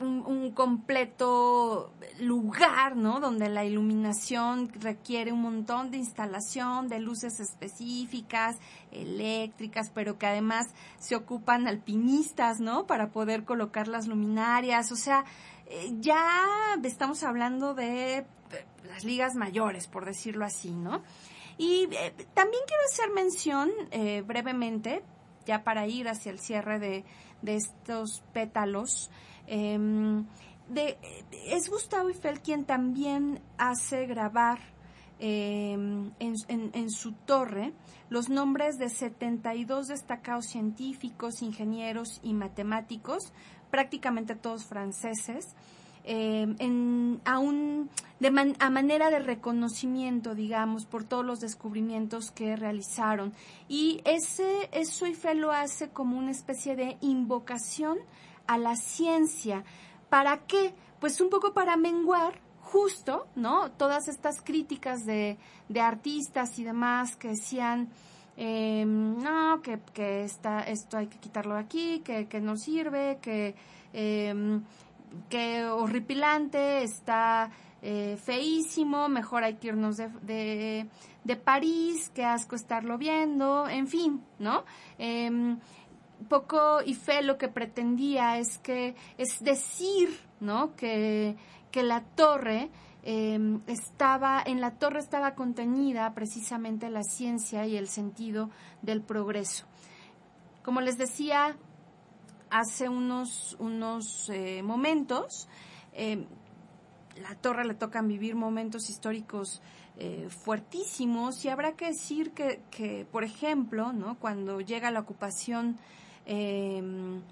un, completo lugar, ¿no? Donde la iluminación requiere un montón de instalación, de luces específicas, eléctricas, pero que además se ocupan alpinistas, ¿no? Para poder colocar las luminarias. O sea, eh, ya estamos hablando de las ligas mayores, por decirlo así, ¿no? Y eh, también quiero hacer mención eh, brevemente, ya para ir hacia el cierre de, estos pétalos, em, es Gustavo Eiffel quien también hace grabar em, en, su torre los nombres de 72 destacados científicos, ingenieros y matemáticos, prácticamente todos franceses, en, a, manera de reconocimiento, digamos, por todos los descubrimientos que realizaron. Y ese, eso IFE lo hace como una especie de invocación a la ciencia. ¿Para qué? Pues un poco para menguar justo, ¿no? Todas estas críticas de, de artistas y demás que decían, eh, no, que, que está, esto hay que quitarlo de aquí, que, que no sirve, que eh, que horripilante, está eh, feísimo, mejor hay que irnos de, de, París, qué asco estarlo viendo, en fin, ¿no? Poco y fe lo que pretendía es que, es decir, ¿no? Que, que la torre em, estaba, en la torre estaba contenida precisamente la ciencia y el sentido del progreso. Como les decía, hace unos, unos eh, momentos. Eh, la torre le tocan vivir momentos históricos eh, fuertísimos y habrá que decir que, que, por ejemplo, ¿no? cuando llega la ocupación em,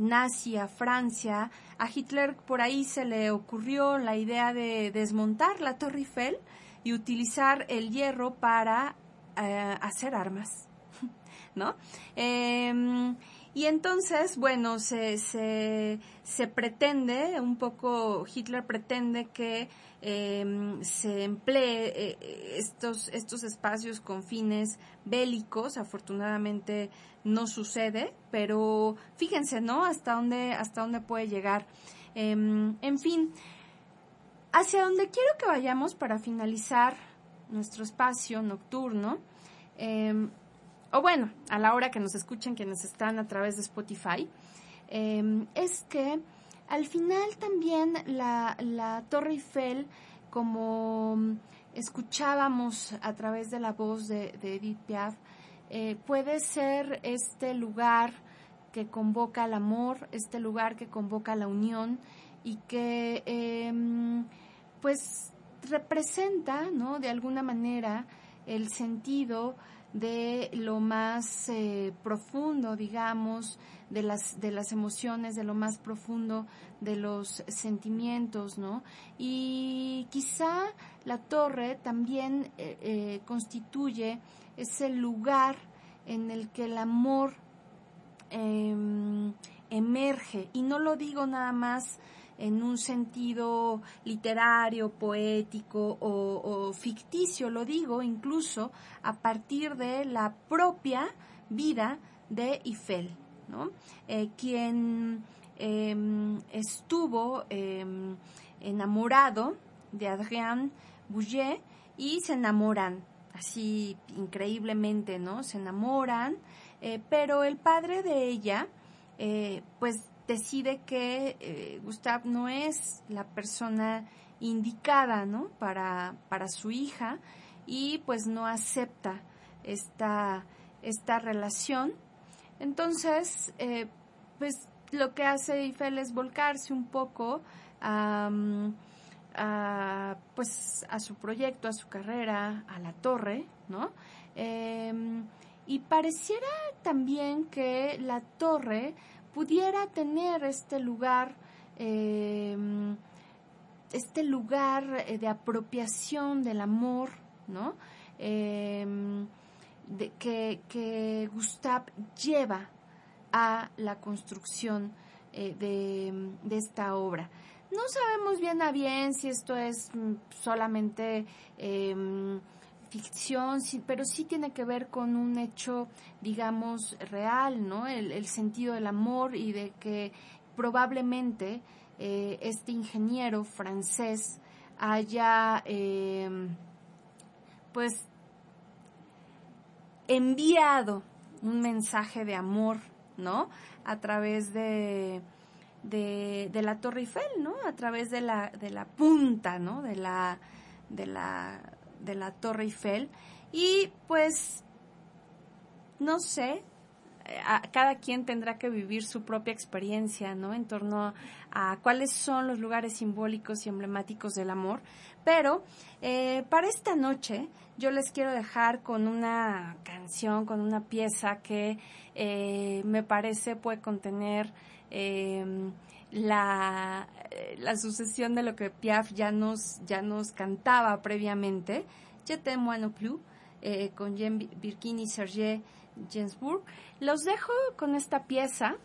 nazi a Francia, a Hitler por ahí se le ocurrió la idea de desmontar la Torre Eiffel y utilizar el hierro para hacer armas, ¿no? Em, y entonces, bueno, se, se, se pretende, un poco Hitler pretende que em, se emplee eh, estos, estos espacios con fines bélicos. Afortunadamente no sucede, pero fíjense, ¿no? Hasta dónde, hasta dónde puede llegar. Em, en fin, hacia donde quiero que vayamos para finalizar nuestro espacio nocturno. O bueno, a la hora que nos escuchen quienes están a través de Spotify, em, es que al final también la, la Torre Eiffel, como escuchábamos a través de la voz de, Edith Piaf, eh, puede ser este lugar que convoca al amor, este lugar que convoca la unión y que em, pues representa, ¿no? De alguna manera el sentido de lo más eh, profundo, digamos, de las, de las emociones, de lo más profundo de los sentimientos, ¿no? Y quizá la torre también eh, eh, constituye ese lugar en el que el amor em, emerge, y no lo digo nada más en un sentido literario, poético o, ficticio, lo digo incluso a partir de la propia vida de Eiffel, ¿no? Eh, quien em, estuvo em, enamorado de Adrien Bouget y se enamoran así increíblemente, ¿no? Se enamoran, eh, pero el padre de ella, eh, pues decide que eh, Gustav no es la persona indicada, ¿no? Para, para su hija y pues no acepta esta, esta relación Entonces, eh, pues lo que hace Eiffel es volcarse un poco a, pues, a su proyecto, a su carrera, a la torre, ¿no? Em, y pareciera también que la torre pudiera tener este lugar, em, este lugar eh, de apropiación del amor, ¿no? Em, de, que, que Gustav lleva a la construcción eh, de, esta obra. No sabemos bien a bien si esto es mm, solamente ficción, pero sí tiene que ver con un hecho, digamos, real, ¿no? El, sentido del amor y de que probablemente eh, este ingeniero francés haya, em, pues, enviado un mensaje de amor, ¿no? A través de, de, la Torre Eiffel, ¿no? A través de la, de la punta, ¿no? De la, de la, de la Torre Eiffel. Y pues, no sé, cada quien tendrá que vivir su propia experiencia, ¿no? En torno a cuáles son los lugares simbólicos y emblemáticos del amor. Pero eh, para esta noche yo les quiero dejar con una canción, con una pieza que eh, me parece puede contener la, la, sucesión de lo que Piaf ya nos, ya nos cantaba previamente, Je t'aime no plus, eh, con Jean Birkin y Serge Gainsbourg. Los dejo con esta pieza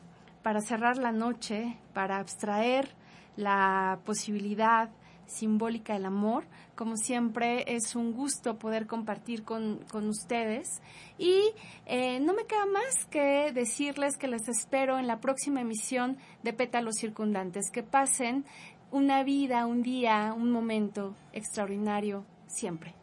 para cerrar la noche, para abstraer la posibilidad simbólica del amor. Como siempre, es un gusto poder compartir con, ustedes. Y eh, no me queda más que decirles que les espero en la próxima emisión de Pétalos Circundantes. Que pasen una vida, un día, un momento extraordinario siempre.